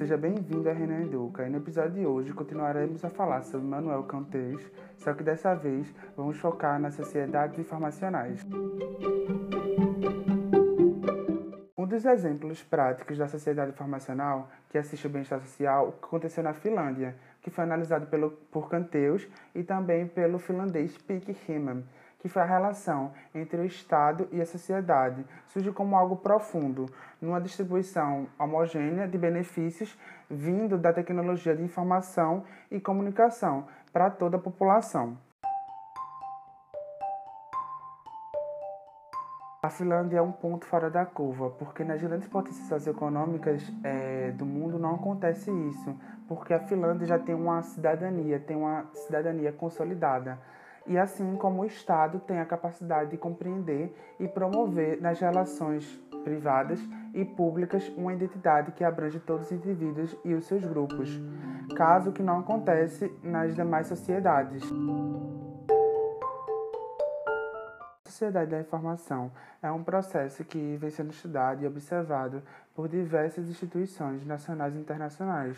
Seja bem-vindo a Renan Educa. E no episódio de hoje continuaremos a falar sobre Manuel Cantês, só que dessa vez vamos focar nas sociedades informacionais. Um dos exemplos práticos da sociedade informacional que assiste o bem-estar social aconteceu na Finlândia, que foi analisado pelo, por Canteus e também pelo finlandês Pik Himman, que foi a relação entre o Estado e a sociedade, surge como algo profundo, numa distribuição homogênea de benefícios vindo da tecnologia de informação e comunicação para toda a população. A Finlândia é um ponto fora da curva, porque nas grandes potências socioeconômicas é, do mundo não acontece isso, porque a Finlândia já tem uma cidadania, tem uma cidadania consolidada e assim como o Estado tem a capacidade de compreender e promover nas relações privadas e públicas uma identidade que abrange todos os indivíduos e os seus grupos, caso que não acontece nas demais sociedades. A sociedade da informação é um processo que vem sendo estudado e observado por diversas instituições nacionais e internacionais,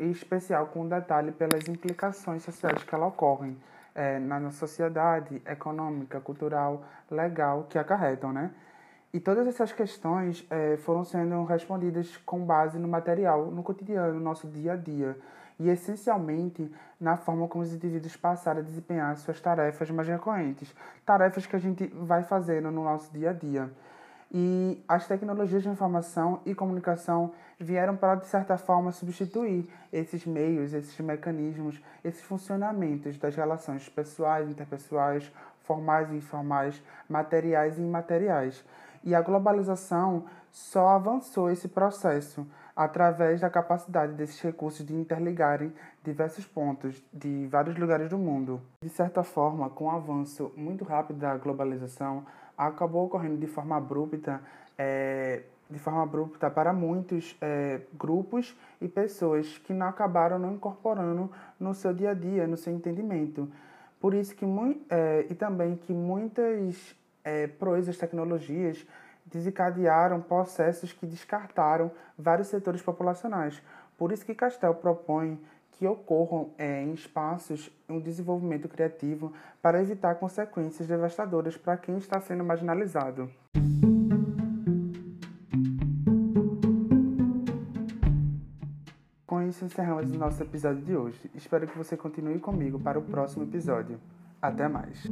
em especial com detalhe pelas implicações sociais que ela ocorrem é, na sociedade econômica, cultural, legal que acarretam, né? E todas essas questões é, foram sendo respondidas com base no material, no cotidiano, no nosso dia a dia, e essencialmente na forma como os indivíduos passaram a desempenhar suas tarefas mais recorrentes, tarefas que a gente vai fazendo no nosso dia a dia. E as tecnologias de informação e comunicação vieram para, de certa forma, substituir esses meios, esses mecanismos, esses funcionamentos das relações pessoais, interpessoais, formais e informais, materiais e imateriais. E a globalização só avançou esse processo através da capacidade desses recursos de interligarem diversos pontos de vários lugares do mundo. De certa forma, com o avanço muito rápido da globalização, acabou ocorrendo de forma abrupta, é, de forma abrupta para muitos é, grupos e pessoas que não acabaram não incorporando no seu dia a dia, no seu entendimento. Por isso que é, e também que muitas é, proezas tecnologias desencadearam processos que descartaram vários setores populacionais. Por isso que Castel propõe que ocorram é, em espaços um desenvolvimento criativo para evitar consequências devastadoras para quem está sendo marginalizado. Com isso, encerramos o nosso episódio de hoje. Espero que você continue comigo para o próximo episódio. Até mais!